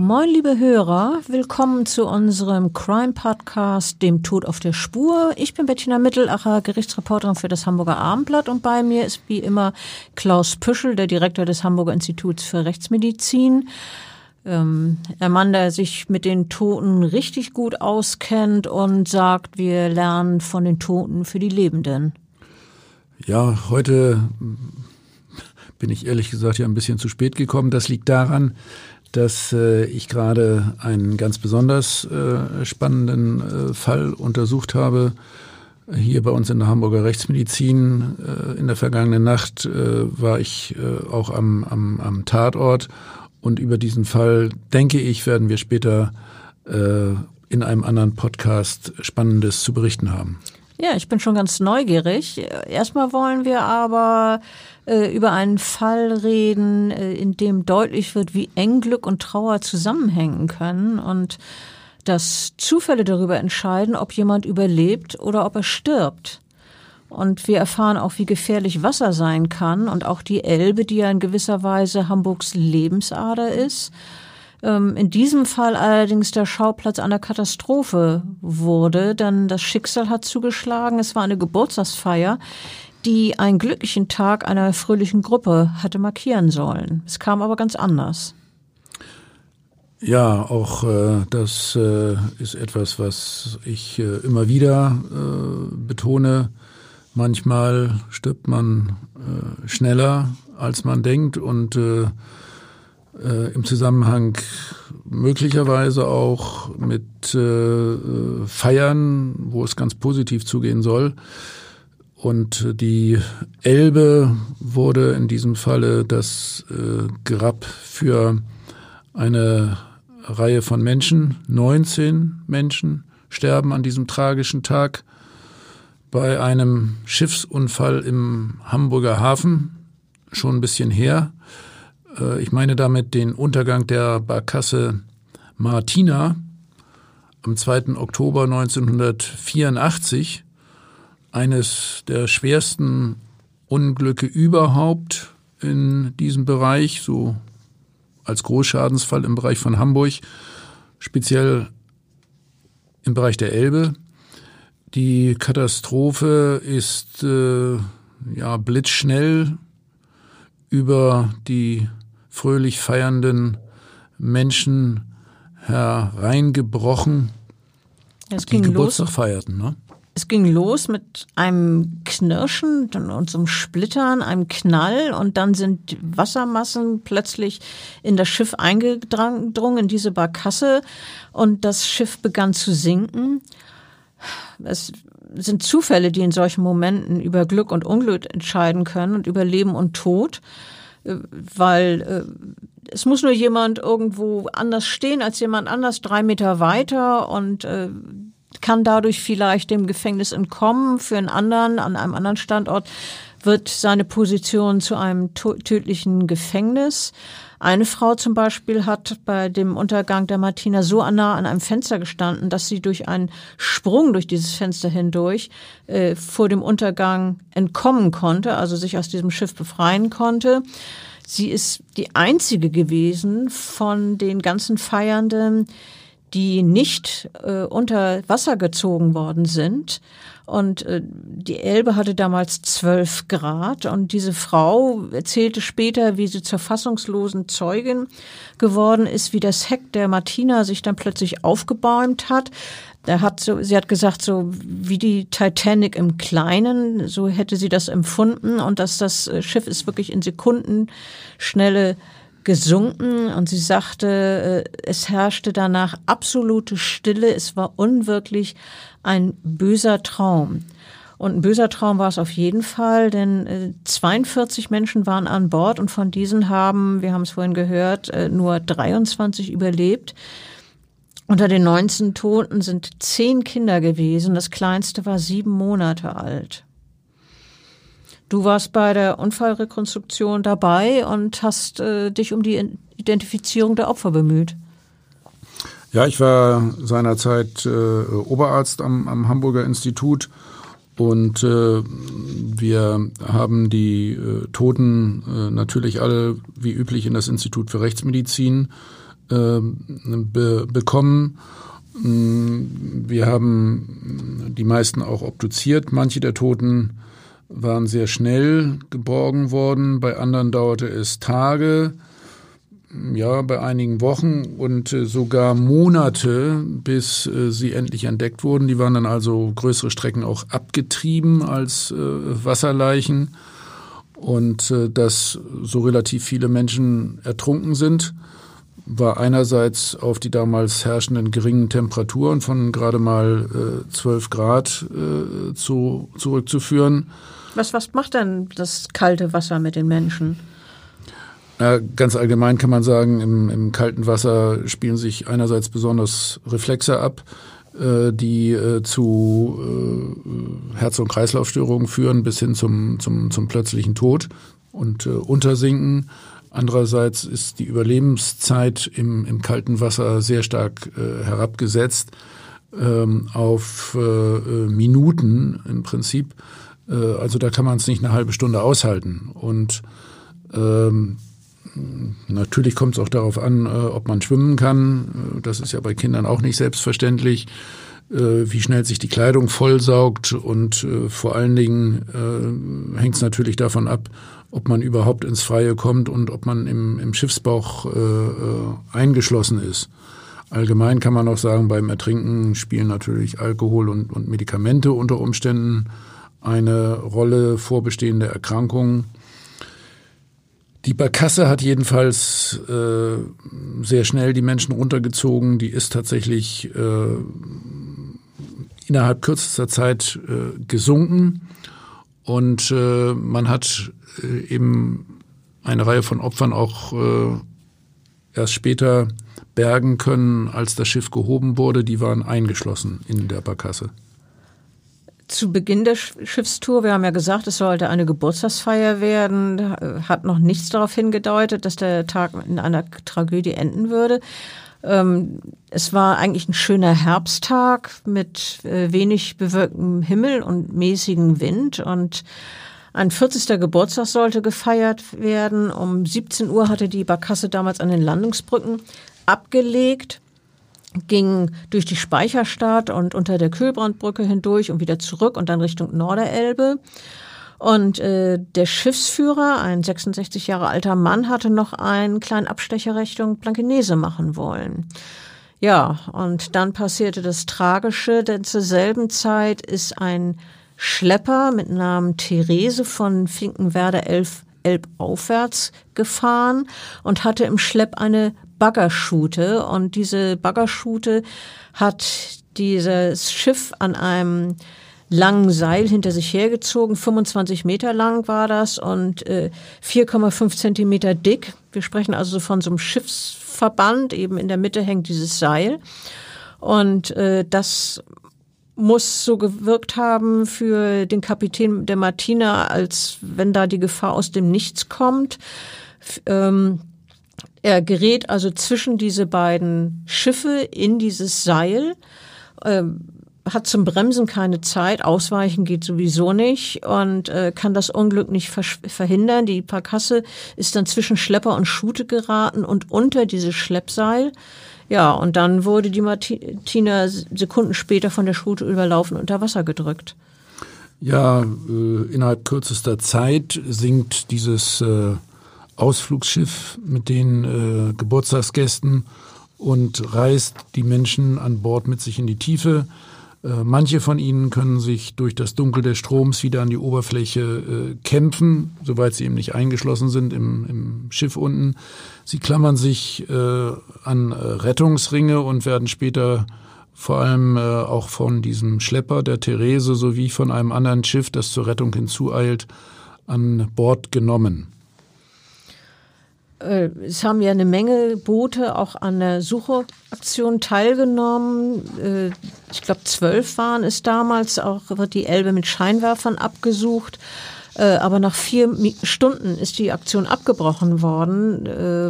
Moin, liebe Hörer, willkommen zu unserem Crime-Podcast, dem Tod auf der Spur. Ich bin Bettina Mittelacher, Gerichtsreporterin für das Hamburger Abendblatt und bei mir ist wie immer Klaus Püschel, der Direktor des Hamburger Instituts für Rechtsmedizin. Ähm, der Mann, der sich mit den Toten richtig gut auskennt und sagt, wir lernen von den Toten für die Lebenden. Ja, heute bin ich ehrlich gesagt ja ein bisschen zu spät gekommen. Das liegt daran, dass äh, ich gerade einen ganz besonders äh, spannenden äh, Fall untersucht habe. Hier bei uns in der Hamburger Rechtsmedizin. Äh, in der vergangenen Nacht äh, war ich äh, auch am, am, am Tatort. Und über diesen Fall, denke ich, werden wir später in einem anderen Podcast Spannendes zu berichten haben. Ja, ich bin schon ganz neugierig. Erstmal wollen wir aber äh, über einen Fall reden, äh, in dem deutlich wird, wie eng Glück und Trauer zusammenhängen können und dass Zufälle darüber entscheiden, ob jemand überlebt oder ob er stirbt. Und wir erfahren auch, wie gefährlich Wasser sein kann und auch die Elbe, die ja in gewisser Weise Hamburgs Lebensader ist ähm, in diesem Fall allerdings der Schauplatz einer Katastrophe wurde, denn das Schicksal hat zugeschlagen. Es war eine Geburtstagsfeier, die einen glücklichen Tag einer fröhlichen Gruppe hatte markieren sollen. Es kam aber ganz anders. Ja, auch äh, das äh, ist etwas, was ich äh, immer wieder äh, betone. Manchmal stirbt man äh, schneller, als man denkt und äh, im Zusammenhang möglicherweise auch mit Feiern, wo es ganz positiv zugehen soll. Und die Elbe wurde in diesem Falle das äh, Grab für eine Reihe von Menschen. 19 Menschen sterben an diesem tragischen Tag bei einem Schiffsunfall im Hamburger Hafen, schon ein bisschen her. Äh, ich meine damit den Untergang der Barkasse Martina am 2. Oktober 1984, eines der schwersten Unglücke überhaupt in diesem Bereich, so als Großschadensfall im Bereich von Hamburg, speziell im Bereich der Elbe. Die Katastrophe ist äh, ja blitzschnell über die fröhlich feiernden Menschen hereingebrochen, es die Geburtstag los. feierten. Ne? Es ging los mit einem Knirschen und so einem Splittern, einem Knall und dann sind Wassermassen plötzlich in das Schiff eingedrungen, in diese Barkasse und das Schiff begann zu sinken. Es sind Zufälle, die in solchen Momenten über Glück und Unglück entscheiden können und über Leben und Tod. Äh, weil äh, es muss nur jemand irgendwo anders stehen als jemand anders, drei Meter weiter und äh, kann dadurch vielleicht dem Gefängnis entkommen. Für einen anderen, an einem anderen Standort wird seine Position zu einem tödlichen Gefängnis. Eine Frau zum Beispiel hat bei dem Untergang der Martina so nah an einem Fenster gestanden, dass sie durch einen Sprung durch dieses Fenster hindurch äh, vor dem Untergang entkommen konnte, also sich aus diesem Schiff befreien konnte. Sie ist die einzige gewesen von den ganzen Feiernden, die nicht äh, unter Wasser gezogen worden sind. Und äh, die Elbe hatte damals zwölf Grad. Und diese Frau erzählte später, wie sie zur fassungslosen Zeugin geworden ist, wie das Heck der Martina sich dann plötzlich aufgebäumt hat. Da hat so, sie hat gesagt, so wie die Titanic im Kleinen, so hätte sie das empfunden und dass das äh, Schiff ist wirklich in Sekundenschnelle gesunken und sie sagte, äh, es herrschte danach absolute Stille, es war unwirklich ein böser Traum. Und ein böser Traum war es auf jeden Fall, denn 42 äh, Menschen waren an Bord und von diesen haben, wir haben es vorhin gehört, nur 23 überlebt. Unter den 19 Toten sind zehn Kinder gewesen. Das kleinste war sieben Monate alt. Du warst bei der Unfallrekonstruktion dabei und hast äh, dich um die Identifizierung der Opfer bemüht. Ja, ich war seinerzeit äh, Oberarzt am, am, Hamburger Institut und äh, wir haben die äh, Toten äh, natürlich alle wie üblich in das Institut für Rechtsmedizin äh, be bekommen. Mm, wir haben die meisten auch obduziert. Manche der Toten waren sehr schnell geborgen worden, bei anderen dauerte es Tage, ja, bei einigen Wochen und äh, sogar Monate, bis äh, sie endlich entdeckt wurden. Die waren dann also größere Strecken auch abgetrieben als äh, Wasserleichen und dass so relativ viele Menschen ertrunken sind war einerseits auf die damals herrschenden geringen Temperaturen von gerade mal äh, 12 Grad äh, zu, zurückzuführen. Was, was macht denn das kalte Wasser mit den Menschen? Ja, ganz allgemein kann man sagen, im, im kalten Wasser spielen sich einerseits besonders Reflexe ab, äh, die äh, zu äh, Herz- und Kreislaufstörungen führen bis hin zum, zum, zum plötzlichen Tod und äh, Untersinken. Andererseits ist die Überlebenszeit im, im kalten Wasser sehr stark äh, herabgesetzt ähm, auf äh, Minuten im Prinzip. Äh, also da kann man es nicht eine halbe Stunde aushalten. Und ähm, natürlich kommt es auch darauf an, äh, ob man schwimmen kann. Äh, das ist ja bei Kindern auch nicht selbstverständlich wie schnell sich die Kleidung vollsaugt und äh, vor allen Dingen äh, hängt es natürlich davon ab, ob man überhaupt ins Freie kommt und ob man im, im Schiffsbauch äh, äh, eingeschlossen ist. Allgemein kann man auch sagen, beim Ertrinken spielen natürlich Alkohol und, und Medikamente unter Umständen eine Rolle vorbestehende Erkrankungen. Die Barkasse hat jedenfalls äh, sehr schnell die Menschen runtergezogen. Die ist tatsächlich äh, innerhalb kürzester Zeit äh, gesunken. Und äh, man hat äh, eben eine Reihe von Opfern auch äh, erst später bergen können, als das Schiff gehoben wurde. Die waren eingeschlossen in der Barkasse. Zu Beginn der Schiffstour, wir haben ja gesagt, es sollte eine Geburtstagsfeier werden, hat noch nichts darauf hingedeutet, dass der Tag in einer Tragödie enden würde. Ähm, es war eigentlich ein schöner Herbsttag mit äh, wenig bewölktem Himmel und mäßigem Wind und ein 40. Geburtstag sollte gefeiert werden. Um 17 Uhr hatte die Barkasse damals an den Landungsbrücken abgelegt, ging durch die Speicherstadt und unter der Kühlbrandbrücke hindurch und wieder zurück und dann Richtung Norderelbe. Und äh, der Schiffsführer, ein 66 Jahre alter Mann, hatte noch einen kleinen Abstecher Richtung Blankenese machen wollen. Ja, und dann passierte das Tragische, denn zur selben Zeit ist ein Schlepper mit Namen Therese von Finkenwerder Elf Elb aufwärts gefahren und hatte im Schlepp eine Baggerschute und diese Baggerschute hat dieses Schiff an einem langen Seil hinter sich hergezogen. 25 Meter lang war das und äh, 4,5 Zentimeter dick. Wir sprechen also von so einem Schiffsverband. Eben in der Mitte hängt dieses Seil. Und äh, das muss so gewirkt haben für den Kapitän der Martina, als wenn da die Gefahr aus dem Nichts kommt. Ähm, er gerät also zwischen diese beiden Schiffe in dieses Seil, ähm, hat zum Bremsen keine Zeit, ausweichen geht sowieso nicht und äh, kann das Unglück nicht verhindern. Die Parkasse ist dann zwischen Schlepper und Schute geraten und unter dieses Schleppseil Ja, und dann wurde die Martina Sekunden später von der Schute überlaufen unter Wasser gedrückt. Ja, äh, innerhalb kürzester Zeit sinkt dieses äh, Ausflugsschiff mit den äh, Geburtstagsgästen und reißt die Menschen an Bord mit sich in die Tiefe. Äh, manche von ihnen können sich durch das Dunkel des Stroms wieder an die Oberfläche äh, kämpfen, soweit sie eben nicht eingeschlossen sind im, im Schiff unten. Sie klammern sich äh, an Rettungsringe und werden später vor allem auch von diesem Schlepper der Therese sowie von einem anderen Schiff, das zur Rettung hinzueilt, an Bord genommen. Äh, es haben ja eine Menge Boote auch an der Suchaktion teilgenommen. Äh, ich glaube, zwölf waren es damals. Auch wird die Elbe mit Scheinwerfern abgesucht. Äh, aber nach vier Stunden ist die Aktion abgebrochen worden,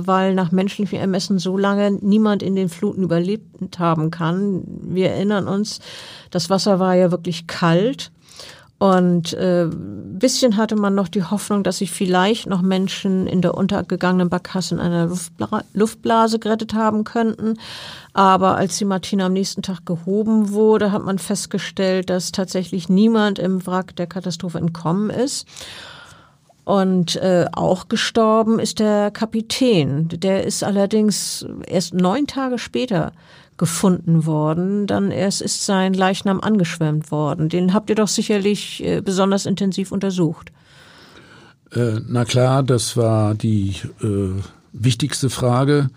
weil nach menschlichem Ermessen so lange niemand in den Fluten überlebt haben kann. Wir erinnern uns, das Wasser war ja wirklich kalt. Und äh, bisschen hatte man noch die Hoffnung, dass sich vielleicht noch Menschen in der untergegangenen Barkasse in einer Luftbla Luftblase gerettet haben könnten. Aber als die Martina am nächsten Tag gehoben wurde, hat man festgestellt, dass tatsächlich niemand im Wrack der Katastrophe entkommen ist. Und äh, auch gestorben ist der Kapitän. Der ist allerdings erst neun Tage später gefunden worden. Dann erst ist sein Leichnam angeschwemmt worden. Den habt ihr doch sicherlich äh, besonders intensiv untersucht. Äh, na klar, das war die äh, wichtigste Frage.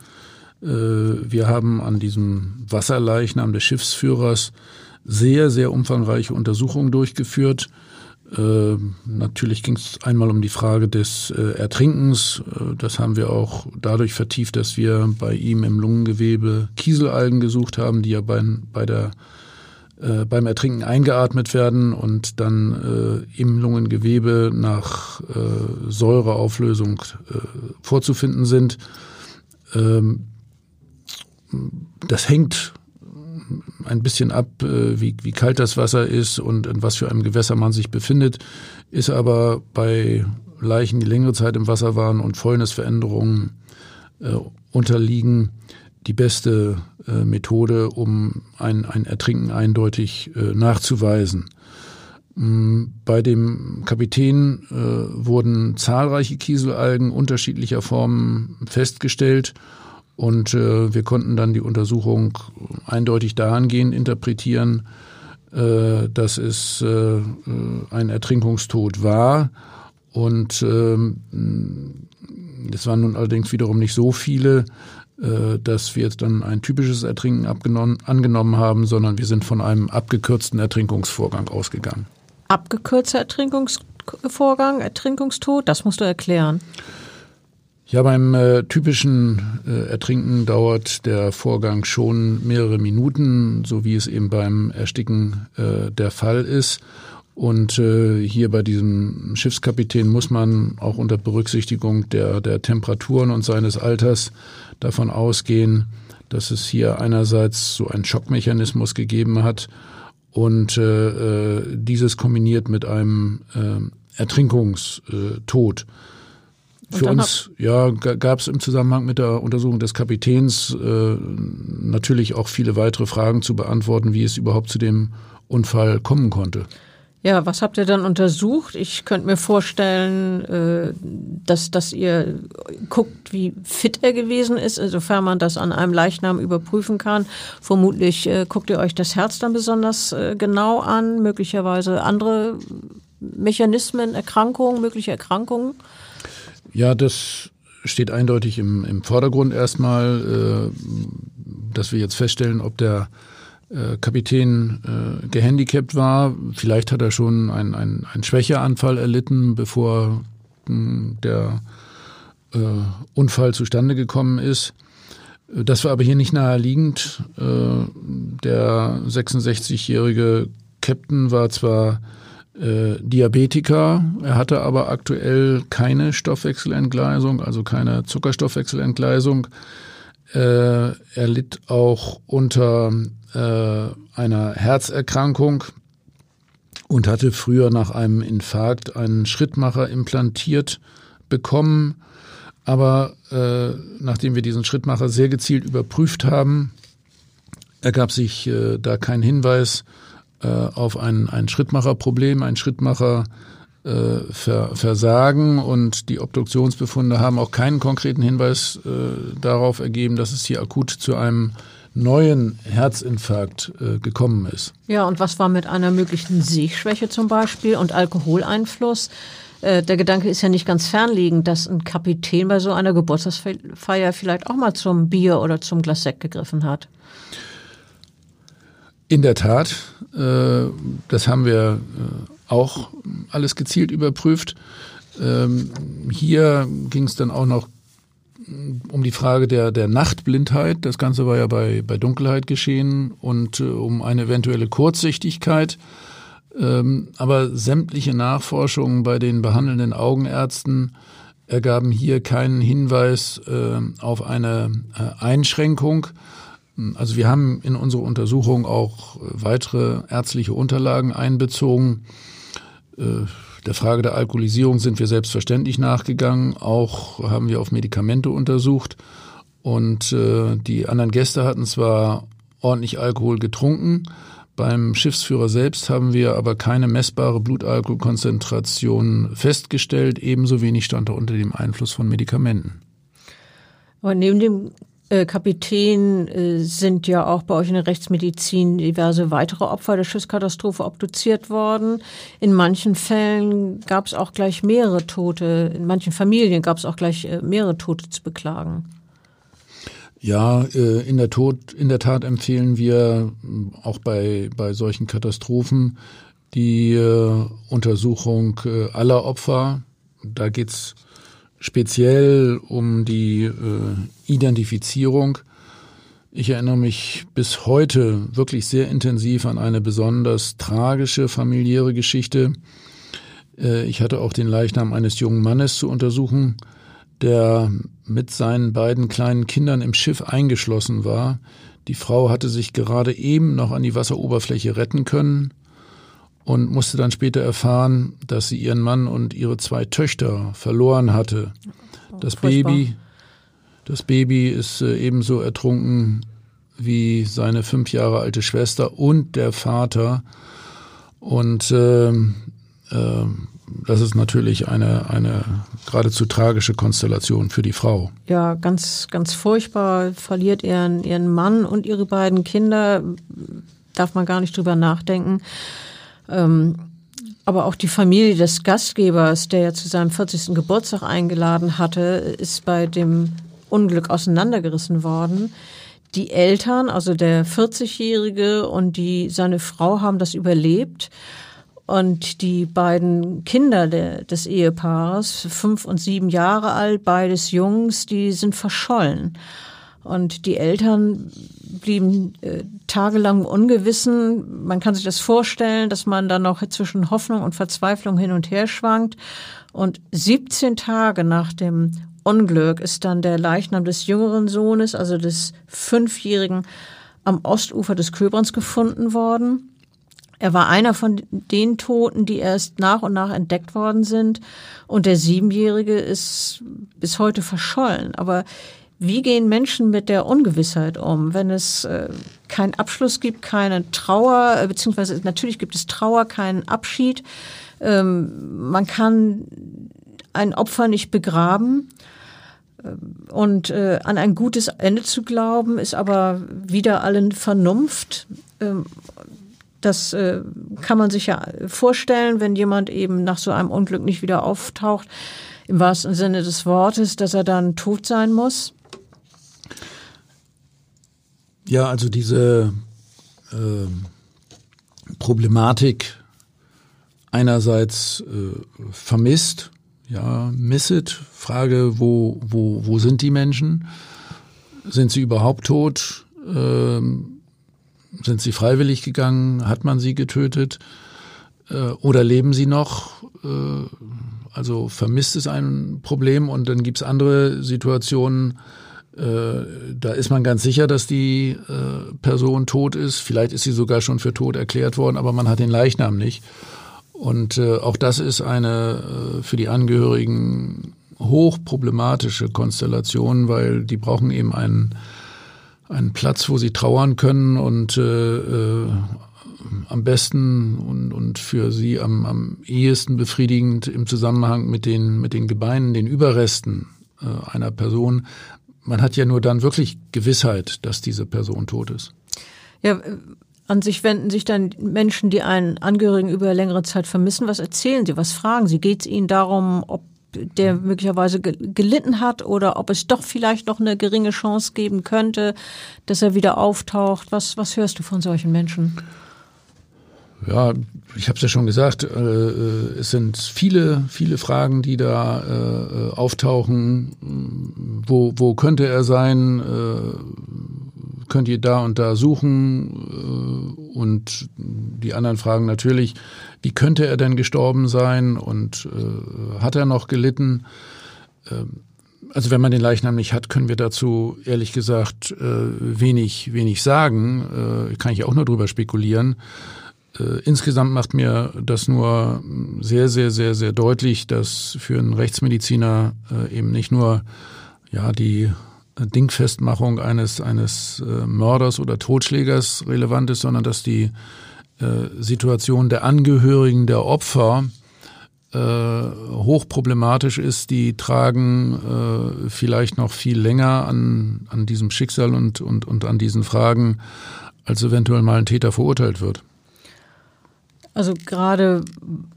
Äh, wir haben an diesem Wasserleichnam des Schiffsführers sehr, sehr umfangreiche Untersuchungen durchgeführt. Äh, natürlich ging es einmal um die Frage des äh, Ertrinkens. Äh, das haben wir auch dadurch vertieft, dass wir bei ihm im Lungengewebe Kieselalgen gesucht haben, die ja bei, bei der, äh, beim Ertrinken eingeatmet werden und dann äh, im Lungengewebe nach äh, Säureauflösung vorzufinden sind. Ähm, das hängt ein bisschen ab, äh, wie, wie kalt das Wasser ist und in was für einem Gewässer man sich befindet, ist aber bei Leichen, die längere Zeit im Wasser waren und Fäulnisveränderungen äh, unterliegen, die beste äh, Methode, um ein, ein Ertrinken eindeutig äh, nachzuweisen. Mm, bei dem Kapitän äh, wurden zahlreiche Kieselalgen unterschiedlicher Formen festgestellt und äh, wir konnten dann die Untersuchung eindeutig dahingehend interpretieren, äh, dass es äh, ein Ertrinkungstod war. Und ähm, es waren nun allerdings wiederum nicht so viele, äh, dass wir jetzt dann ein typisches Ertrinken angenommen haben, sondern wir sind von einem abgekürzten Ertrinkungsvorgang ausgegangen. Abgekürzter Ertrinkungsvorgang, Ertrinkungstod, das musst du erklären. Ja, beim äh, typischen äh, Ertrinken dauert der Vorgang schon mehrere Minuten, so wie es eben beim Ersticken äh, der Fall ist. Und äh, hier bei diesem Schiffskapitän muss man auch unter Berücksichtigung der, der Temperaturen und seines Alters davon ausgehen, dass es hier einerseits so einen Schockmechanismus gegeben hat und äh, äh, dieses kombiniert mit einem Ertrinkungstod. Für uns ja, gab es im Zusammenhang mit der Untersuchung des Kapitäns äh, natürlich auch viele weitere Fragen zu beantworten, wie es überhaupt zu dem Unfall kommen konnte. Ja, was habt ihr dann untersucht? Ich könnte mir vorstellen, äh, dass, dass ihr guckt, wie fit er gewesen ist, insofern man das an einem Leichnam überprüfen kann. Vermutlich äh, guckt ihr euch das Herz dann besonders äh, genau an, möglicherweise andere Mechanismen, Erkrankungen, mögliche Erkrankungen. Ja, das steht eindeutig im, im Vordergrund erstmal, äh, dass wir jetzt feststellen, ob der äh, Kapitän äh, gehandicapt war. Vielleicht hat er schon einen ein Schwächeanfall erlitten, bevor mh, hm, der äh, Unfall zustande gekommen ist. Das war aber hier nicht naheliegend. Äh, der 66-jährige Captain war zwar äh, Diabetiker. Er hatte aber aktuell keine Stoffwechselentgleisung, also keine Zuckerstoffwechselentgleisung. Äh, er litt auch unter äh, einer Herzerkrankung und hatte früher nach einem Infarkt einen Schrittmacher implantiert bekommen. Aber äh, nachdem wir diesen Schrittmacher sehr gezielt überprüft haben, ergab sich äh, da kein Hinweis äh, auf ein, ein Schrittmacherproblem, ein Schrittmacher äh, Ver Versagen und die Obduktionsbefunde haben auch keinen konkreten Hinweis äh, darauf ergeben, dass es hier akut zu einem neuen Herzinfarkt äh, gekommen ist. Ja, und was war mit einer möglichen Sehschwäche zum Beispiel und Alkoholeinfluss? Äh, der Gedanke ist ja nicht ganz fernliegend, dass ein Kapitän bei so einer Geburtstagsfeier vielleicht auch mal zum Bier oder zum Glas Sekt gegriffen hat. In der Tat, äh, das haben wir äh, auch alles gezielt überprüft. Ähm, hier ging es dann auch noch um die Frage der, der Nachtblindheit. Das Ganze war ja bei, bei Dunkelheit geschehen und äh, um eine eventuelle Kurzsichtigkeit. Ähm, aber sämtliche Nachforschungen bei den behandelnden Augenärzten ergaben hier keinen Hinweis auf eine Einschränkung. Also wir haben in unsere Untersuchung auch weitere ärztliche Unterlagen einbezogen. Äh, der Frage der Alkoholisierung sind wir selbstverständlich nachgegangen. Auch haben wir auf Medikamente untersucht. Und äh, die anderen Gäste hatten zwar ordentlich Alkohol getrunken. Beim Schiffsführer selbst haben wir aber keine messbare Blutalkoholkonzentration festgestellt. Ebenso wenig stand er unter dem Einfluss von Medikamenten. Aber neben dem äh, Kapitän äh, sind ja auch bei euch in der Rechtsmedizin diverse weitere Opfer der Schiffskatastrophe obduziert worden. In manchen Fällen gab es auch gleich mehrere Tote, in manchen Familien gab es auch gleich äh, mehrere Tote zu beklagen. Ja, in der, Tod, in der Tat empfehlen wir auch bei, bei solchen Katastrophen die Untersuchung aller Opfer. Da geht's speziell um die äh, Identifizierung. Ich erinnere mich bis heute wirklich sehr intensiv an eine besonders tragische familiäre Geschichte. Äh, ich hatte auch den Leichnam eines jungen Mannes zu untersuchen, der mit seinen beiden kleinen Kindern im Schiff eingeschlossen war. Die Frau hatte sich gerade eben noch an die Wasseroberfläche retten können und musste dann später erfahren, dass sie ihren Mann und ihre zwei Töchter verloren hatte. Das Furchtbar. Baby, das Baby ist äh, ebenso ertrunken wie seine fünf Jahre alte Schwester und der Vater. Und äh, äh, das ist natürlich eine, eine geradezu tragische Konstellation für die Frau. Ja, ganz, ganz furchtbar. Verliert ihren, ihren Mann und ihre beiden Kinder. Darf man gar nicht drüber nachdenken. Ähm, aber auch die Familie des Gastgebers, der ja zu seinem 40. Geburtstag eingeladen hatte, ist bei dem Unglück auseinandergerissen worden. Die Eltern, also der 40-Jährige und die, seine Frau haben das überlebt. Und die beiden Kinder de, des Ehepaares, fünf und sieben Jahre alt, beides Jungs, die sind verschollen. Und die Eltern blieben äh, tagelang ungewissen. Man kann sich das vorstellen, dass man dann noch zwischen Hoffnung und Verzweiflung hin und her schwankt. Und 17 Tage nach dem Unglück ist dann der Leichnam des jüngeren Sohnes, also des Fünfjährigen, am Ostufer des Köberns gefunden worden. Er war einer von den Toten, die erst nach und nach entdeckt worden sind. Und der Siebenjährige ist bis heute verschollen. Aber wie gehen Menschen mit der Ungewissheit um, wenn es äh, keinen Abschluss gibt, keine Trauer, äh, beziehungsweise natürlich gibt es Trauer, keinen Abschied. Ähm, man kann ein Opfer nicht begraben. Ähm, und äh, an ein gutes Ende zu glauben, ist aber wieder allen Vernunft. Ähm, das äh, kann man sich ja vorstellen, wenn jemand eben nach so einem Unglück nicht wieder auftaucht, im wahrsten Sinne des Wortes, dass er dann tot sein muss. Ja, also diese äh, Problematik einerseits äh, vermisst, ja, misset, Frage, wo, wo, wo sind die Menschen? Sind sie überhaupt tot? Ähm, sind sie freiwillig gegangen? Hat man sie getötet? Äh, oder leben sie noch? Äh, also vermisst es ein Problem und dann gibt's andere Situationen, da ist man ganz sicher, dass die äh, Person tot ist. Vielleicht ist sie sogar schon für tot erklärt worden, aber man hat den Leichnam nicht. Und äh, auch das ist eine äh, für die Angehörigen hochproblematische Konstellation, weil die brauchen eben einen, einen Platz, wo sie trauern können und äh, äh, am besten und, und für sie am, am ehesten befriedigend im Zusammenhang mit den, mit den Gebeinen, den Überresten äh, einer Person. Man hat ja nur dann wirklich Gewissheit, dass diese Person tot ist. Ja, an sich wenden sich dann Menschen, die einen Angehörigen über längere Zeit vermissen. Was erzählen sie? Was fragen sie? Geht es ihnen darum, ob der möglicherweise gelitten hat oder ob es doch vielleicht noch eine geringe Chance geben könnte, dass er wieder auftaucht? Was, was hörst du von solchen Menschen? Ja, ich habe es ja schon gesagt, äh, äh, es sind viele, viele Fragen, die da äh, auftauchen. Wo, wo könnte er sein? Äh, könnt ihr da und da suchen? Äh, und die anderen fragen natürlich, wie könnte er denn gestorben sein und äh, hat er noch gelitten? Ähm, also wenn man den Leichnam nicht hat, können wir dazu ehrlich gesagt wenig, wenig sagen. kann ich auch nur drüber spekulieren. Äh, insgesamt macht mir das nur sehr, sehr, sehr, sehr deutlich, dass für einen Rechtsmediziner äh, eben nicht nur ja die Dingfestmachung eines eines äh, Mörders oder Totschlägers relevant ist, sondern dass die Situation der Angehörigen der Opfer hochproblematisch ist, die tragen vielleicht noch viel länger an, an diesem Schicksal und, und, und an diesen Fragen, als eventuell mal ein Täter verurteilt wird. Also gerade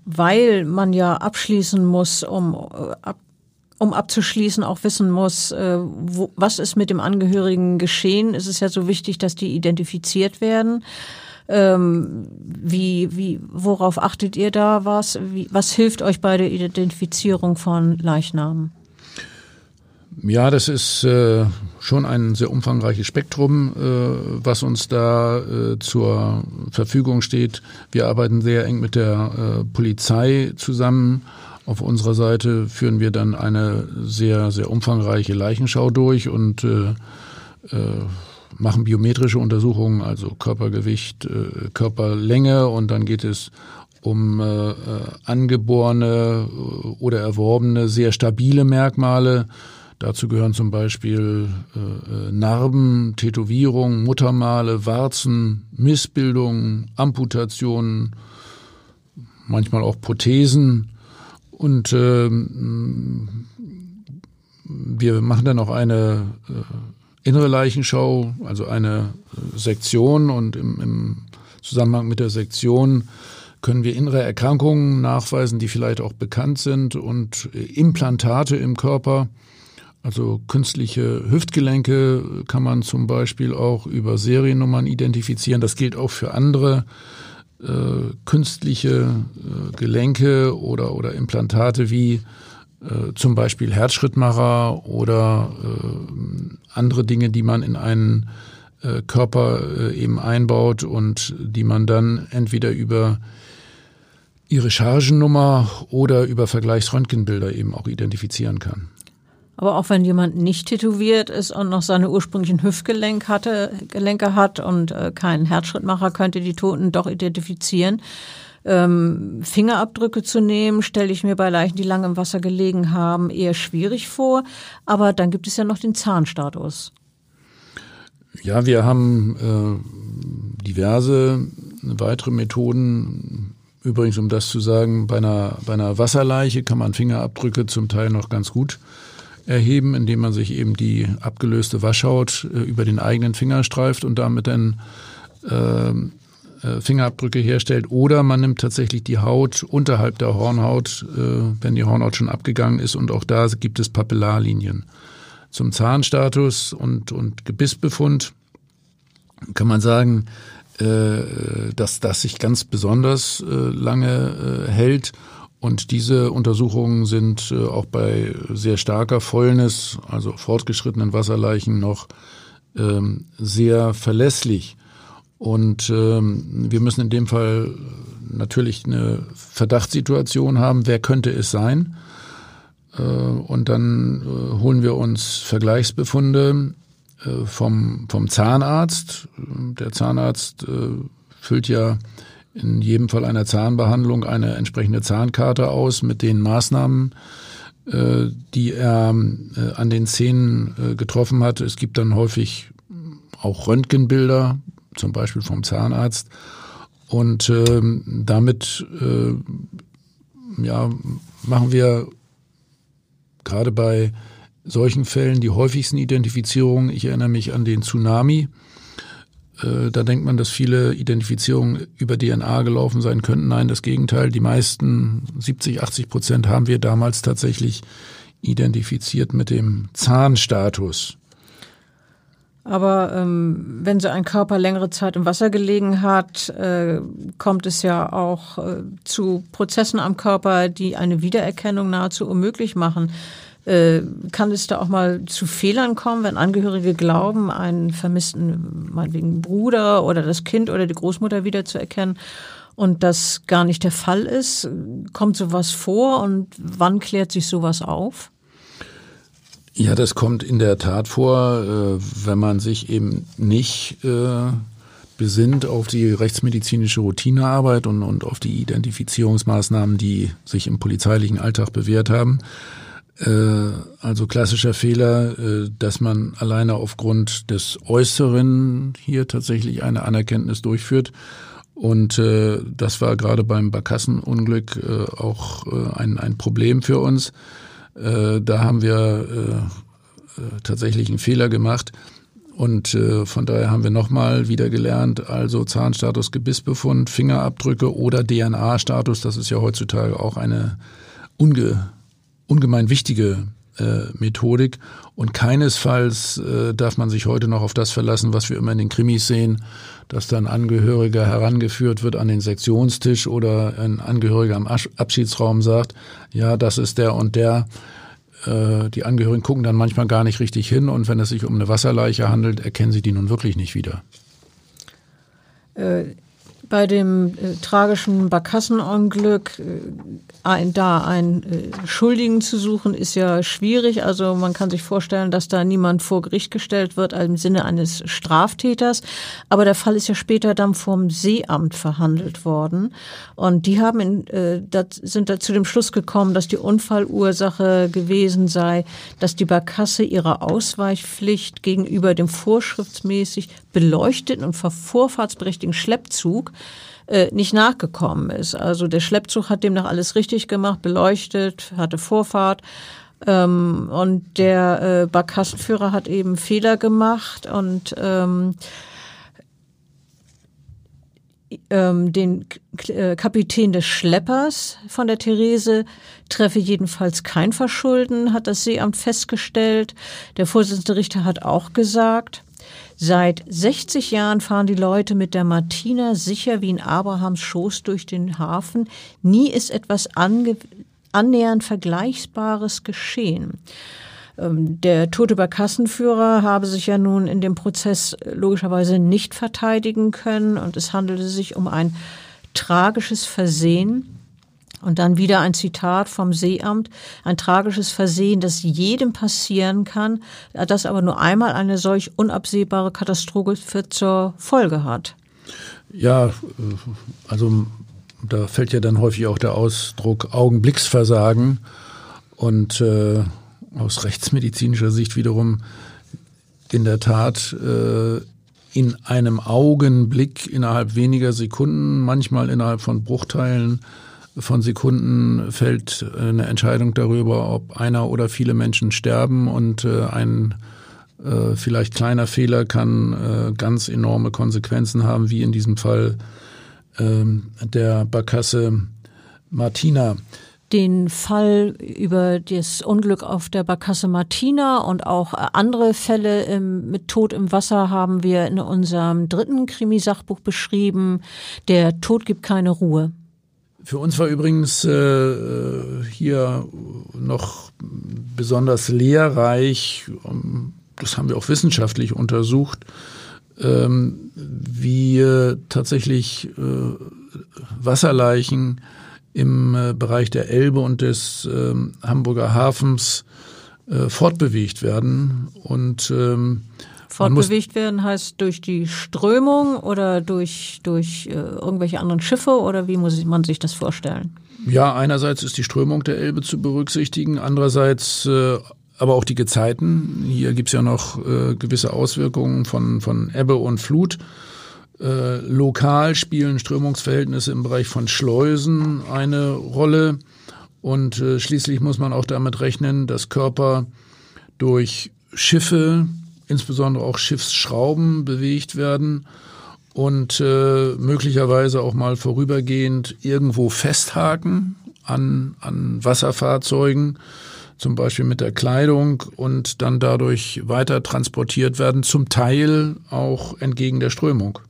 weil man ja abschließen muss, um, äh, ab, um abzuschließen, auch wissen muss, äh, wo, was ist mit dem Angehörigen geschehen, ist es ja so wichtig, dass die identifiziert werden. Ähm, wie, wie, worauf achtet ihr da was? Wie, was hilft euch bei der Identifizierung von Leichnamen? Ja, das ist äh, schon ein sehr umfangreiches Spektrum, äh, was uns da äh, zur Verfügung steht. Wir arbeiten sehr eng mit der äh, Polizei zusammen. Auf unserer Seite führen wir dann eine sehr, sehr umfangreiche Leichenschau durch und äh, äh, machen biometrische Untersuchungen, also Körpergewicht, Körperlänge und dann geht es um angeborene oder erworbene, sehr stabile Merkmale Dazu gehören zum Beispiel äh, äh, Narben, Tätowierungen, Muttermale, Warzen, Missbildungen, Amputationen, manchmal auch Prothesen. Und äh, wir machen dann auch eine äh, innere Leichenschau, also eine äh, Sektion und im, im Zusammenhang mit der Sektion können wir innere Erkrankungen nachweisen, die vielleicht auch bekannt sind und äh, Implantate im Körper also künstliche Hüftgelenke kann man zum Beispiel auch über Seriennummern identifizieren. Das gilt auch für andere äh, künstliche äh, Gelenke oder, oder Implantate wie äh, zum Beispiel Herzschrittmacher oder äh, andere Dinge, die man in einen äh, Körper äh, eben einbaut und die man dann entweder über ihre Chargennummer oder über Vergleichsröntgenbilder eben auch identifizieren kann. Aber auch wenn jemand nicht tätowiert ist und noch seine ursprünglichen Hüftgelenke hatte, Gelenke hat und äh, keinen Herzschrittmacher, könnte die Toten doch identifizieren. Ähm, Fingerabdrücke zu nehmen, stelle ich mir bei Leichen, die lange im Wasser gelegen haben, eher schwierig vor. Aber dann gibt es ja noch den Zahnstatus. Ja, wir haben äh, diverse weitere Methoden. Übrigens, um das zu sagen, bei einer, bei einer Wasserleiche kann man Fingerabdrücke zum Teil noch ganz gut erheben, indem man sich eben die abgelöste Waschhaut äh, über den eigenen Finger streift und damit dann ähm, äh, Fingerabdrücke herstellt. Oder man nimmt tatsächlich die Haut unterhalb der Hornhaut, äh, wenn die Hornhaut schon abgegangen ist. Und auch da gibt es Papillarlinien. Zum Zahnstatus und, und Gebissbefund kann man sagen, äh, dass das sich ganz besonders äh, lange äh, hält und diese Untersuchungen sind äh, auch bei sehr starker Fäulnis, also fortgeschrittenen Wasserleichen, noch ähm, sehr verlässlich. Und ähm, wir müssen in dem Fall natürlich eine Verdachtssituation haben, wer könnte es sein. Äh, und dann äh, holen wir uns Vergleichsbefunde vom, vom Zahnarzt. Der Zahnarzt füllt ja in jedem Fall einer Zahnbehandlung eine entsprechende Zahnkarte aus mit den Maßnahmen, äh, die er äh, an den Szenen äh, getroffen hat. Es gibt dann häufig auch Röntgenbilder, zum Beispiel vom Zahnarzt. Und ähm, damit ja, machen wir gerade bei solchen Fällen die häufigsten Identifizierungen. Ich erinnere mich an den Tsunami. Äh, da denkt man, dass viele Identifizierungen über DNA gelaufen sein könnten. Nein, das Gegenteil. Die meisten, 70, 80 Prozent, haben wir damals tatsächlich identifiziert mit dem Zahnstatus. Aber ähm, wenn so ein Körper längere Zeit im Wasser gelegen hat, äh, kommt es ja auch äh, zu Prozessen am Körper, die eine Wiedererkennung nahezu unmöglich machen. Äh, kann es da auch mal zu Fehlern kommen, wenn Angehörige glauben, einen vermissten, meinetwegen Bruder oder das Kind oder die Großmutter wiederzuerkennen und das gar nicht der Fall ist? Kommt sowas vor und wann klärt sich sowas auf? Ja, das kommt in der Tat vor, äh, wenn man sich eben nicht äh, besinnt auf die rechtsmedizinische Routinearbeit und, und auf die Identifizierungsmaßnahmen, die sich im polizeilichen Alltag bewährt haben. Äh, also klassischer Fehler, dass man alleine aufgrund des Äußeren hier tatsächlich eine Anerkenntnis durchführt. Und das war gerade beim Barkassenunglück auch ein, ein Problem für uns äh, da haben wir äh, äh, tatsächlich einen Fehler gemacht. Und äh, von daher haben wir nochmal wieder gelernt, also Zahnstatus, Gebissbefund, Fingerabdrücke oder DNA-Status, das ist ja heutzutage auch eine unge, ungemein wichtige äh, Methodik. Und keinesfalls äh, darf man sich heute noch auf das verlassen, was wir immer in den Krimis sehen, dass dann Angehöriger herangeführt wird an den Sektionstisch oder ein Angehöriger am Abschiedsraum sagt, ja, das ist der und der. Äh, die Angehörigen gucken dann manchmal gar nicht richtig hin und wenn es sich um eine Wasserleiche handelt, erkennen sie die nun wirklich nicht wieder. Bei dem äh, tragischen Barkassenunglück äh, ein, da einen äh, Schuldigen zu suchen, ist ja schwierig. Also man kann sich vorstellen, dass da niemand vor Gericht gestellt wird im Sinne eines Straftäters. Aber der Fall ist ja später dann vom Seeamt verhandelt worden. Und die haben in, äh, das, sind da zu dem Schluss gekommen, dass die Unfallursache gewesen sei, dass die Barkasse ihrer Ausweichpflicht gegenüber dem vorschriftsmäßig beleuchteten und vorfahrtsberechtigten Schleppzug äh, nicht nachgekommen ist. Also der Schleppzug hat demnach alles richtig gemacht, beleuchtet, hatte Vorfahrt. Ähm, und der äh, Barkassenführer hat eben Fehler gemacht und ähm, ähm, den äh, Kapitän des Schleppers von der Therese treffe jedenfalls kein Verschulden, hat das Seeamt festgestellt. Der Vorsitzende Richter hat auch gesagt, Seit 60 Jahren fahren die Leute mit der Martina sicher wie in Abrahams Schoß durch den Hafen. Nie ist etwas annähernd Vergleichbares geschehen. Ähm, der tote Barkassenführer habe sich ja nun in dem Prozess logischerweise nicht verteidigen können und es handelte sich um ein tragisches Versehen. Und dann wieder ein Zitat vom Seeamt. Ein tragisches Versehen, das jedem passieren kann, das aber nur einmal eine solch unabsehbare Katastrophe zur Folge hat. Ja, also da fällt ja dann häufig auch der Ausdruck Augenblicksversagen. Und äh, aus rechtsmedizinischer Sicht wiederum in der Tat äh, in einem Augenblick innerhalb weniger Sekunden, manchmal innerhalb von Bruchteilen von Sekunden fällt eine Entscheidung darüber, ob einer oder viele Menschen sterben und äh, ein äh, vielleicht kleiner Fehler kann äh, ganz enorme Konsequenzen haben, wie in diesem Fall ähm, der Barkasse Martina. Den Fall über das Unglück auf der Barkasse Martina und auch andere Fälle mit Tod im Wasser haben wir in unserem dritten Krimisachbuch beschrieben. Der Tod gibt keine Ruhe. Für uns war übrigens äh, hier noch besonders lehrreich, das haben wir auch wissenschaftlich untersucht, ähm, wie äh, tatsächlich äh, Wasserleichen im äh, Bereich der Elbe und des ähm, Hamburger Hafens äh, fortbewegt werden und ähm, Fortbewegt werden heißt durch die Strömung oder durch, durch äh, irgendwelche anderen Schiffe oder wie muss man sich das vorstellen? Ja, einerseits ist die Strömung der Elbe zu berücksichtigen, andererseits äh, aber auch die Gezeiten. Hier gibt's ja noch äh, gewisse Auswirkungen von, von Ebbe und Flut. Äh, lokal spielen Strömungsverhältnisse im Bereich von Schleusen eine Rolle. Und äh, schließlich muss man auch damit rechnen, dass Körper durch Schiffe, insbesondere auch Schiffsschrauben, bewegt werden und äh, möglicherweise auch mal vorübergehend irgendwo festhaken an, an Wasserfahrzeugen, zum Beispiel mit der Kleidung und dann dadurch weiter transportiert werden, zum Teil auch entgegen der Strömung.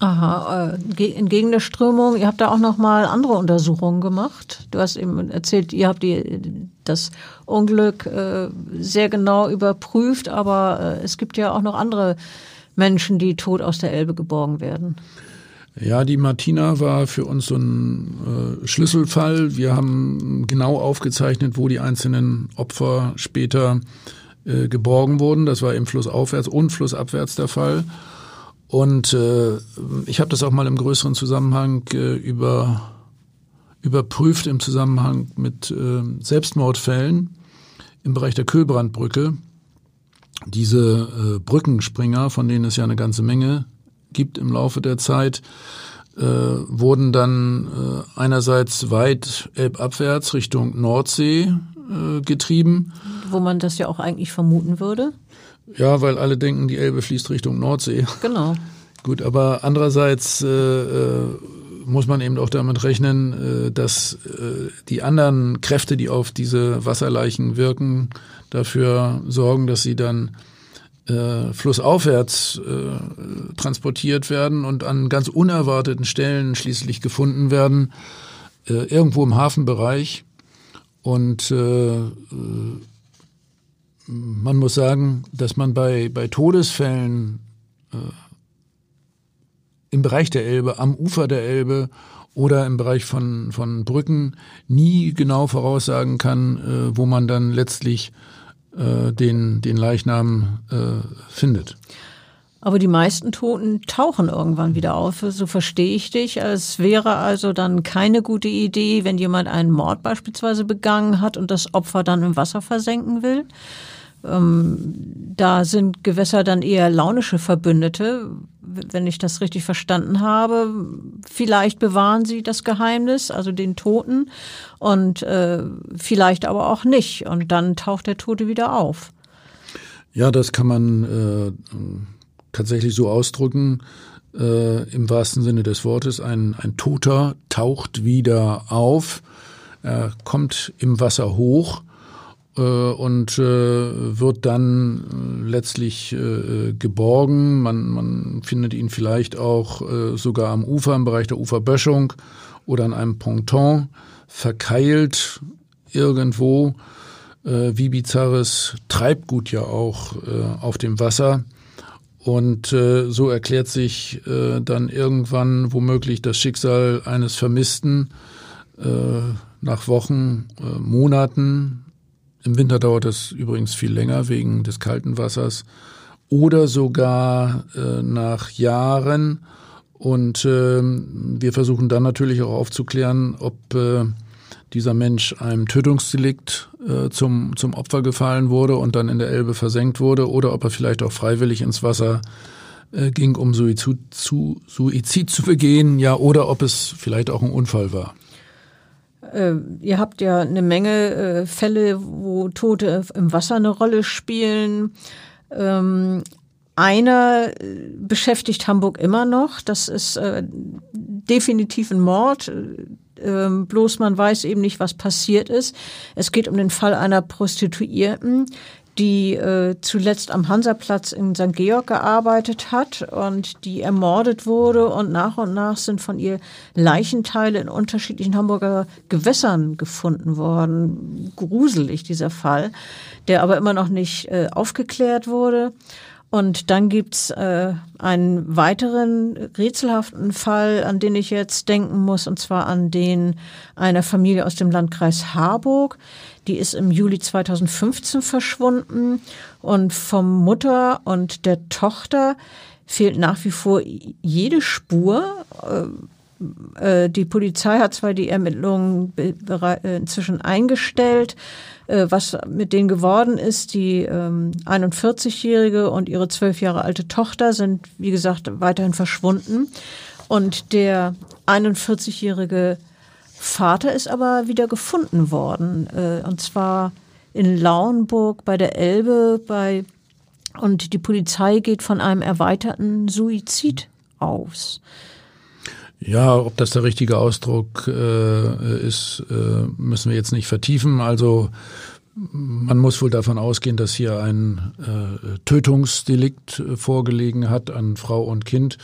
Aha, äh, entgegen der Strömung. Ihr habt da auch noch mal andere Untersuchungen gemacht. Du hast eben erzählt, ihr habt die, das Unglück äh, sehr genau überprüft, aber äh, es gibt ja auch noch andere Menschen, die tot aus der Elbe geborgen werden. Ja, die Martina war für uns so ein äh, Schlüsselfall. Wir haben genau aufgezeichnet, wo die einzelnen Opfer später äh, geborgen wurden. Das war im Flussaufwärts und Flussabwärts der Fall. Und äh, ich habe das auch mal im größeren Zusammenhang äh, über, überprüft im Zusammenhang mit äh, Selbstmordfällen im Bereich der Kühlbrandbrücke. Diese äh, Brückenspringer, von denen es ja eine ganze Menge gibt im Laufe der Zeit, äh, wurden dann äh, einerseits weit elbabwärts Richtung Nordsee äh, getrieben. Wo man das ja auch eigentlich vermuten würde. Ja, weil alle denken, die Elbe fließt Richtung Nordsee. Genau. Gut, aber andererseits äh, äh, muss man eben auch damit rechnen, äh, dass äh, die anderen Kräfte, die auf diese Wasserleichen wirken, dafür sorgen, dass sie dann äh, flussaufwärts äh, transportiert werden und an ganz unerwarteten Stellen schließlich gefunden werden, irgendwo im Hafenbereich. Und man muss sagen, dass man bei, bei Todesfällen äh, im Bereich der Elbe, am Ufer der Elbe oder im Bereich von, von Brücken nie genau voraussagen kann, äh, wo man dann letztlich äh, den, den Leichnam äh, findet. Aber die meisten Toten tauchen irgendwann wieder auf. So verstehe ich dich. Es wäre also dann keine gute Idee, wenn jemand einen Mord beispielsweise begangen hat und das Opfer dann im Wasser versenken will, ähm, da sind Gewässer dann eher launische Verbündete, wenn ich das richtig verstanden habe. Vielleicht bewahren sie das Geheimnis, also den Toten, und äh, vielleicht aber auch nicht. Und dann taucht der Tote wieder auf. Ja, das kann man äh, tatsächlich so ausdrücken. Äh, Im wahrsten Sinne des Wortes, ein, ein Toter taucht wieder auf, er kommt im Wasser hoch und äh, wird dann äh, letztlich geborgen. Man, man findet ihn vielleicht auch sogar am Ufer, im Bereich der Uferböschung oder an einem Ponton, verkeilt irgendwo, wie bizarres Treibgut ja auch auf dem Wasser. Und so erklärt sich dann irgendwann womöglich das Schicksal eines Vermissten nach Wochen, Monaten, im Winter dauert das übrigens viel länger wegen des kalten Wassers oder sogar äh, nach Jahren. Und äh, wir versuchen dann natürlich auch aufzuklären, ob äh, dieser Mensch einem Tötungsdelikt äh, zum, zum Opfer gefallen wurde und dann in der Elbe versenkt wurde oder ob er vielleicht auch freiwillig ins Wasser äh, ging, um Suizid zu, Suizid zu begehen, ja, oder ob es vielleicht auch ein Unfall war. Äh, ihr habt ja eine Menge äh, Fälle, wo Tote im Wasser eine Rolle spielen. Ähm, einer äh, beschäftigt Hamburg immer noch. Das ist äh, definitiv ein Mord. Ähm, bloß man weiß eben nicht, was passiert ist. Es geht um den Fall einer Prostituierten, die äh, zuletzt am Hansaplatz in St. Georg gearbeitet hat und die ermordet wurde und nach und nach sind von ihr Leichenteile in unterschiedlichen Hamburger Gewässern gefunden worden. Gruselig dieser Fall, der aber immer noch nicht äh, aufgeklärt wurde. Und dann gibt's äh, einen weiteren rätselhaften Fall, an den ich jetzt denken muss, und zwar an den einer Familie aus dem Landkreis Harburg. Die ist im Juli 2015 verschwunden und vom Mutter und der Tochter fehlt nach wie vor jede Spur. Äh, äh, die Polizei hat zwar die Ermittlungen inzwischen eingestellt, äh, was mit denen geworden ist. Die 41-jährige ähm, und ihre zwölf Jahre alte Tochter sind, wie gesagt, weiterhin verschwunden. Und der 41-jährige Vater ist aber wieder gefunden worden. Und zwar in Lauenburg bei der Elbe bei und die Polizei geht von einem erweiterten Suizid aus. Ja, ob das der richtige Ausdruck äh, ist, äh, müssen wir jetzt nicht vertiefen. Also man muss wohl davon ausgehen, dass hier ein äh, Tötungsdelikt vorgelegen hat an Frau und Kind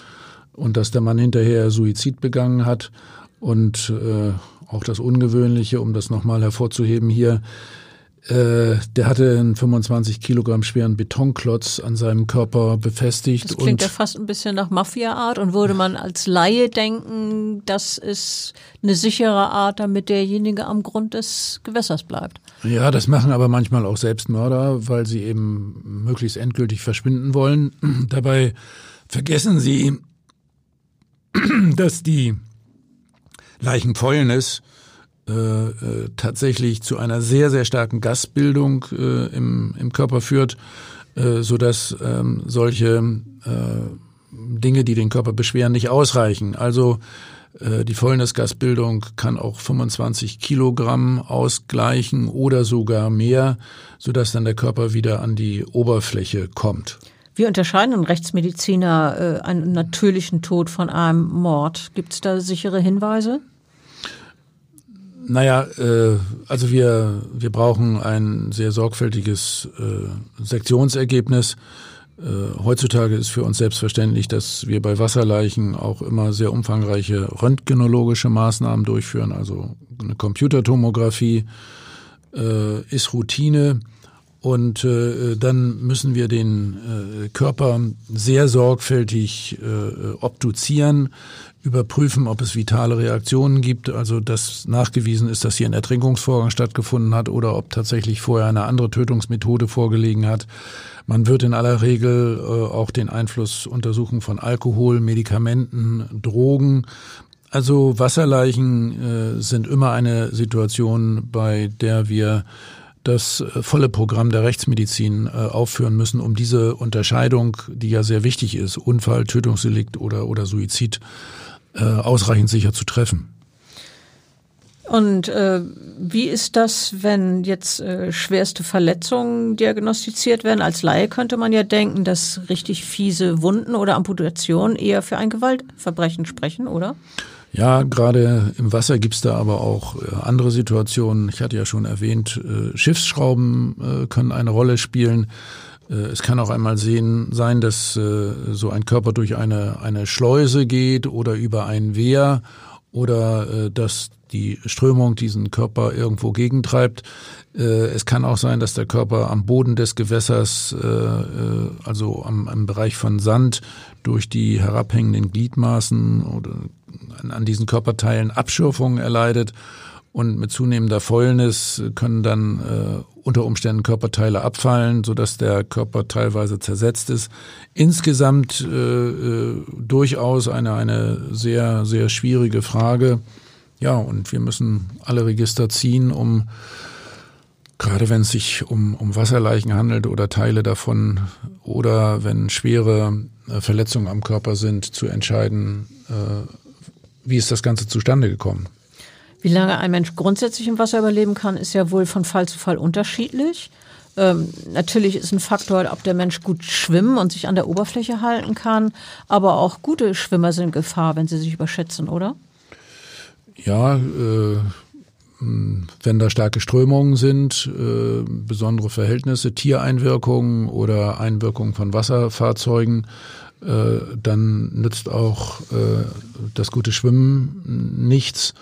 und dass der Mann hinterher Suizid begangen hat. Und äh, auch das Ungewöhnliche, um das nochmal hervorzuheben hier, äh, der hatte einen 25 Kilogramm schweren Betonklotz an seinem Körper befestigt. Das klingt ja fast ein bisschen nach Mafia-Art und würde man als Laie denken, das ist eine sichere Art, damit derjenige am Grund des Gewässers bleibt. Ja, das machen aber manchmal auch Selbstmörder, weil sie eben möglichst endgültig verschwinden wollen. Dabei vergessen sie, dass die Leichenfäulnis äh, äh, tatsächlich zu einer sehr, sehr starken Gasbildung äh, im, im Körper führt, äh, sodass ähm, solche äh, Dinge, die den Körper beschweren, nicht ausreichen. Also äh, die Fäulnisgasbildung kann auch 25 Kilogramm ausgleichen oder sogar mehr, sodass dann der Körper wieder an die Oberfläche kommt. Wie unterscheiden Rechtsmediziner äh, einen natürlichen Tod von einem Mord? Gibt es da sichere Hinweise? Naja, äh, also wir, wir brauchen ein sehr sorgfältiges äh, Sektionsergebnis. Äh, heutzutage ist für uns selbstverständlich, dass wir bei Wasserleichen auch immer sehr umfangreiche röntgenologische Maßnahmen durchführen. Also eine Computertomographie äh, ist Routine. Und äh, dann müssen wir den äh, Körper sehr sorgfältig äh, obduzieren, überprüfen, ob es vitale Reaktionen gibt, also dass nachgewiesen ist, dass hier ein Ertrinkungsvorgang stattgefunden hat oder ob tatsächlich vorher eine andere Tötungsmethode vorgelegen hat. Man wird in aller Regel äh, auch den Einfluss untersuchen von Alkohol, Medikamenten, Drogen. Also Wasserleichen äh, sind immer eine Situation, bei der wir das äh, volle Programm der Rechtsmedizin äh, aufführen müssen, um diese Unterscheidung, die ja sehr wichtig ist, Unfall, Tötungsdelikt oder, oder Suizid, äh, ausreichend sicher zu treffen. Und äh, wie ist das, wenn jetzt äh, schwerste Verletzungen diagnostiziert werden? Als Laie könnte man ja denken, dass richtig fiese Wunden oder Amputationen eher für ein Gewaltverbrechen sprechen, oder? Ja, gerade im Wasser gibt's da aber auch äh, andere Situationen. Ich hatte ja schon erwähnt, äh, Schiffsschrauben äh, können eine Rolle spielen. Es kann auch einmal sehen, sein, dass so ein Körper durch eine, eine Schleuse geht oder über ein Wehr oder dass die Strömung diesen Körper irgendwo gegentreibt. Es kann auch sein, dass der Körper am Boden des Gewässers, also am, am Bereich von Sand, durch die herabhängenden Gliedmaßen oder an diesen Körperteilen Abschürfungen erleidet und mit zunehmender Fäulnis können dann äh, unter Umständen Körperteile abfallen, sodass der Körper teilweise zersetzt ist. Insgesamt äh, äh, durchaus eine, eine sehr, sehr schwierige Frage. Ja, und wir müssen alle Register ziehen, um gerade wenn es sich um, um Wasserleichen handelt oder Teile davon oder wenn schwere äh, Verletzungen am Körper sind, zu entscheiden, äh, wie ist das Ganze zustande gekommen? Wie lange ein Mensch grundsätzlich im Wasser überleben kann, ist ja wohl von Fall zu Fall unterschiedlich. Ähm, natürlich ist ein Faktor, ob der Mensch gut schwimmen und sich an der Oberfläche halten kann, aber auch gute Schwimmer sind Gefahr, wenn sie sich überschätzen, oder? Ja, äh, wenn da starke Strömungen sind, äh, besondere Verhältnisse, Tiereinwirkungen oder Einwirkungen von Wasserfahrzeugen, äh, dann nützt auch äh, das gute Schwimmen nichts.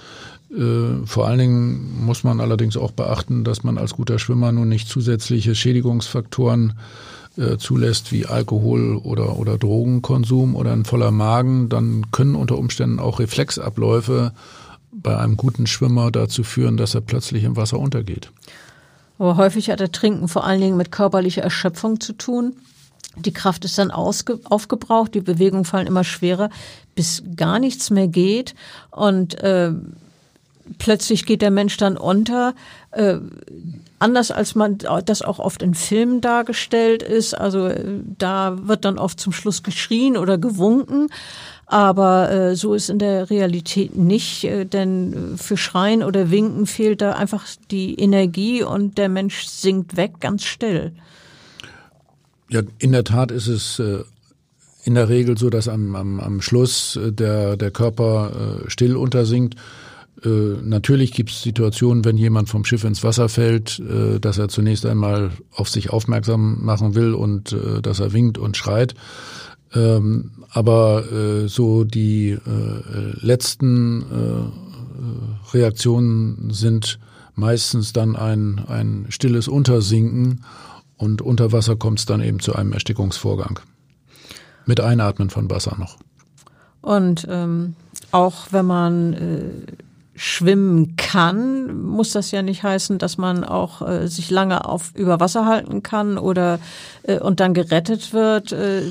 Äh, vor allen Dingen muss man allerdings auch beachten, dass man als guter Schwimmer nun nicht zusätzliche Schädigungsfaktoren äh, zulässt wie Alkohol oder, oder Drogenkonsum oder ein voller Magen, dann können unter Umständen auch Reflexabläufe bei einem guten Schwimmer dazu führen, dass er plötzlich im Wasser untergeht. Aber häufig hat der Trinken vor allen Dingen mit körperlicher Erschöpfung zu tun. Die Kraft ist dann aufgebraucht, die Bewegungen fallen immer schwerer, bis gar nichts mehr geht. Und äh, plötzlich geht der Mensch dann unter. Äh, anders als man das auch oft in Filmen dargestellt ist. Also äh, da wird dann oft zum Schluss geschrien oder gewunken. Aber äh, so ist in der Realität nicht, äh, denn für Schreien oder Winken fehlt da einfach die Energie und der Mensch sinkt weg ganz still. Ja, in der Tat ist es äh, in der Regel so, dass am, am, am Schluss äh, der, der Körper äh, still untersinkt. Äh, natürlich gibt es Situationen, wenn jemand vom Schiff ins Wasser fällt, äh, dass er zunächst einmal auf sich aufmerksam machen will und äh, dass er winkt und schreit. Ähm, aber äh, so die äh, letzten Reaktionen sind meistens dann ein, ein stilles Untersinken und unter Wasser kommt es dann eben zu einem Erstickungsvorgang. Mit Einatmen von Wasser noch. Und ähm, auch wenn man schwimmen kann, muss das ja nicht heißen, dass man auch äh, sich lange auf über Wasser halten kann oder äh, und dann gerettet wird. Äh,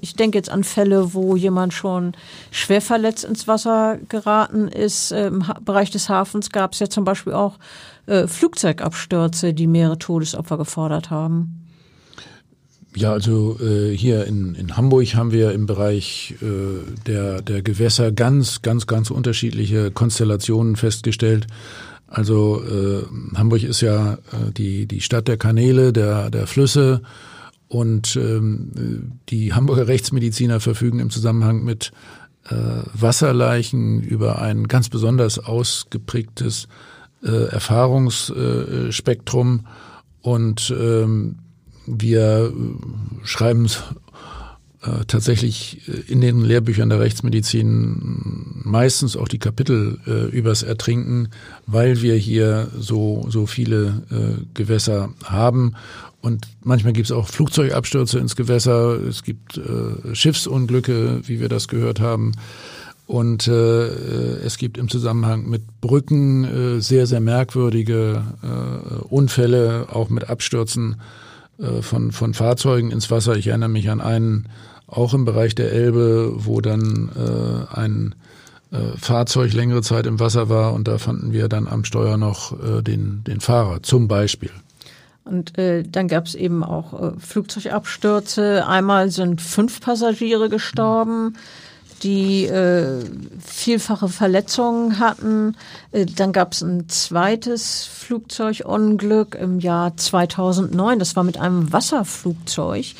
ich denke jetzt an Fälle, wo jemand schon schwer verletzt ins Wasser geraten ist. Im Bereich des Hafens gab es ja zum Beispiel auch äh, Flugzeugabstürze, die mehrere Todesopfer gefordert haben. Ja, also äh, hier in, in Hamburg haben wir im Bereich äh, der, der Gewässer ganz, ganz, ganz unterschiedliche Konstellationen festgestellt. Also äh, Hamburg ist ja äh, die, die Stadt der Kanäle, der, der Flüsse und ähm, die Hamburger Rechtsmediziner verfügen im Zusammenhang mit äh, Wasserleichen über ein ganz besonders ausgeprägtes äh, Erfahrungsspektrum. Und ähm, wir schreiben äh, tatsächlich in den Lehrbüchern der Rechtsmedizin meistens auch die Kapitel äh, übers Ertrinken, weil wir hier so, so viele äh, Gewässer haben. Und manchmal gibt es auch Flugzeugabstürze ins Gewässer, es gibt äh, Schiffsunglücke, wie wir das gehört haben. Und äh, es gibt im Zusammenhang mit Brücken äh, sehr, sehr merkwürdige äh, Unfälle, auch mit Abstürzen. äh, von, von Fahrzeugen ins Wasser. Ich erinnere mich an einen, auch im Bereich der Elbe, wo dann äh, ein äh, Fahrzeug längere Zeit im Wasser war und da fanden wir dann am Steuer noch äh, den, den Fahrer zum Beispiel. Und äh, dann gab es eben auch äh, Flugzeugabstürze. Einmal sind fünf Passagiere gestorben, die äh, vielfache Verletzungen hatten. Äh, dann gab es ein zweites Flugzeugunglück im Jahr 2009. Das war mit einem Wasserflugzeug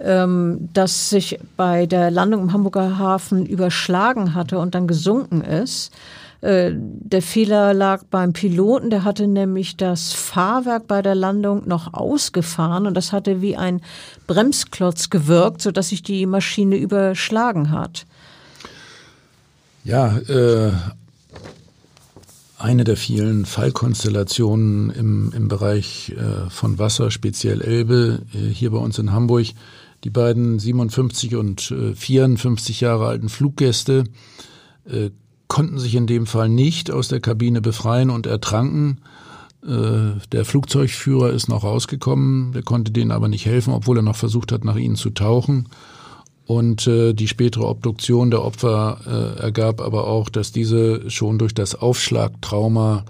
ähm, das sich bei der Landung im Hamburger Hafen überschlagen hatte und dann gesunken ist. Äh, der Fehler lag beim Piloten, der hatte nämlich das Fahrwerk bei der Landung noch ausgefahren und das hatte wie ein Bremsklotz gewirkt, sodass sich die Maschine überschlagen hat. Ja, äh, eine der vielen Fallkonstellationen im, im Bereich äh, von Wasser, speziell Elbe, äh, hier bei uns in Hamburg. Die beiden 57 und äh, 54 Jahre alten Fluggäste äh, konnten sich in dem Fall nicht aus der Kabine befreien und ertranken. Äh, der Flugzeugführer ist noch rausgekommen, der konnte denen aber nicht helfen, obwohl er noch versucht hat, nach ihnen zu tauchen. Und äh, die spätere Obduktion der Opfer äh, ergab aber auch, dass diese schon durch das Aufschlagtrauma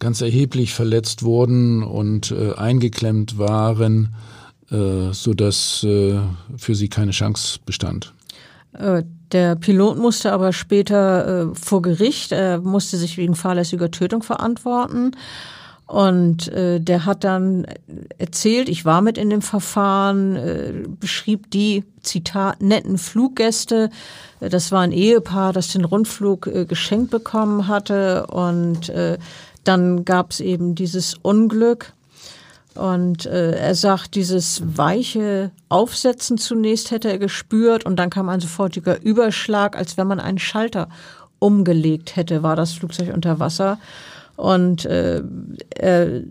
ganz erheblich verletzt wurden und äh, eingeklemmt waren, äh, sodass äh, für sie keine Chance bestand. Äh, der Pilot musste aber später äh, vor Gericht, er musste sich wegen fahrlässiger Tötung verantworten. Und äh, der hat dann erzählt, ich war mit in dem Verfahren, äh, beschrieb die, Zitat, netten Fluggäste. Das war ein Ehepaar, das den Rundflug äh, geschenkt bekommen hatte. Und äh, dann gab es eben dieses Unglück. Und äh, er sagt, dieses weiche Aufsetzen zunächst hätte er gespürt und dann kam ein sofortiger Überschlag, als wenn man einen Schalter umgelegt hätte, war das Flugzeug unter Wasser. Und äh, er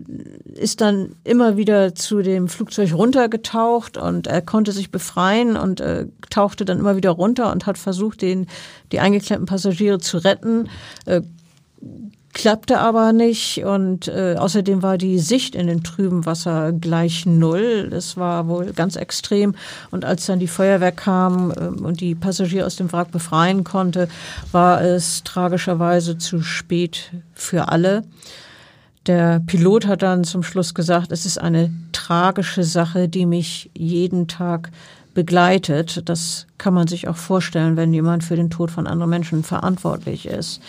ist dann immer wieder zu dem Flugzeug runtergetaucht und er konnte sich befreien und äh, tauchte dann immer wieder runter und hat versucht, den, die eingeklemmten Passagiere zu retten. Äh, klappte aber nicht und äh, außerdem war die Sicht in den trüben Wasser gleich null. Das war wohl ganz extrem. Und als dann die Feuerwehr kam äh, und die Passagiere aus dem Wrack befreien konnte, war es tragischerweise zu spät für alle. Der Pilot hat dann zum Schluss gesagt, es ist eine tragische Sache, die mich jeden Tag begleitet. Das kann man sich auch vorstellen, wenn jemand für den Tod von anderen Menschen verantwortlich ist.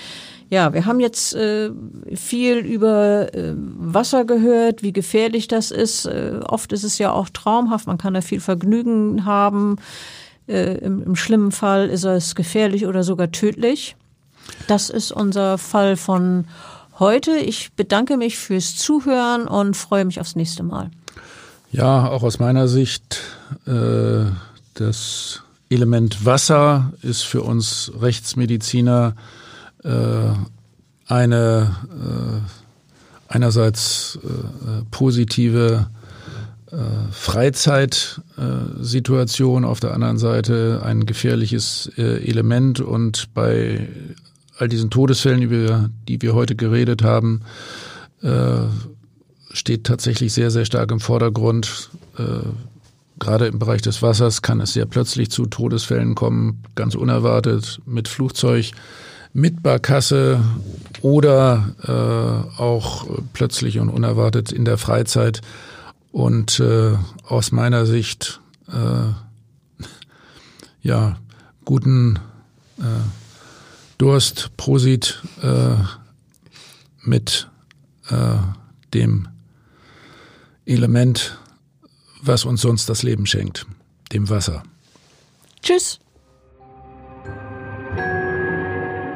Ja, wir haben jetzt äh, viel über äh, Wasser gehört, wie gefährlich das ist. Äh, oft ist es ja auch traumhaft, man kann da viel Vergnügen haben. Äh, im, Im schlimmen Fall ist es gefährlich oder sogar tödlich. Das ist unser Fall von heute. Ich bedanke mich fürs Zuhören und freue mich aufs nächste Mal. Ja, auch aus meiner Sicht, äh, das Element Wasser ist für uns Rechtsmediziner eine äh, einerseits äh, positive Freizeit-Situation, auf der anderen Seite ein gefährliches Element und bei all diesen Todesfällen, über die wir heute geredet haben, steht tatsächlich sehr, sehr stark im Vordergrund. Gerade im Bereich des Wassers kann es sehr plötzlich zu Todesfällen kommen, ganz unerwartet mit Flugzeug mit Barkasse oder äh, auch plötzlich und unerwartet in der Freizeit. Und äh, aus meiner Sicht äh, ja guten äh, Durst, Prosit äh, mit äh, dem Element, was uns sonst das Leben schenkt, dem Wasser. Tschüss.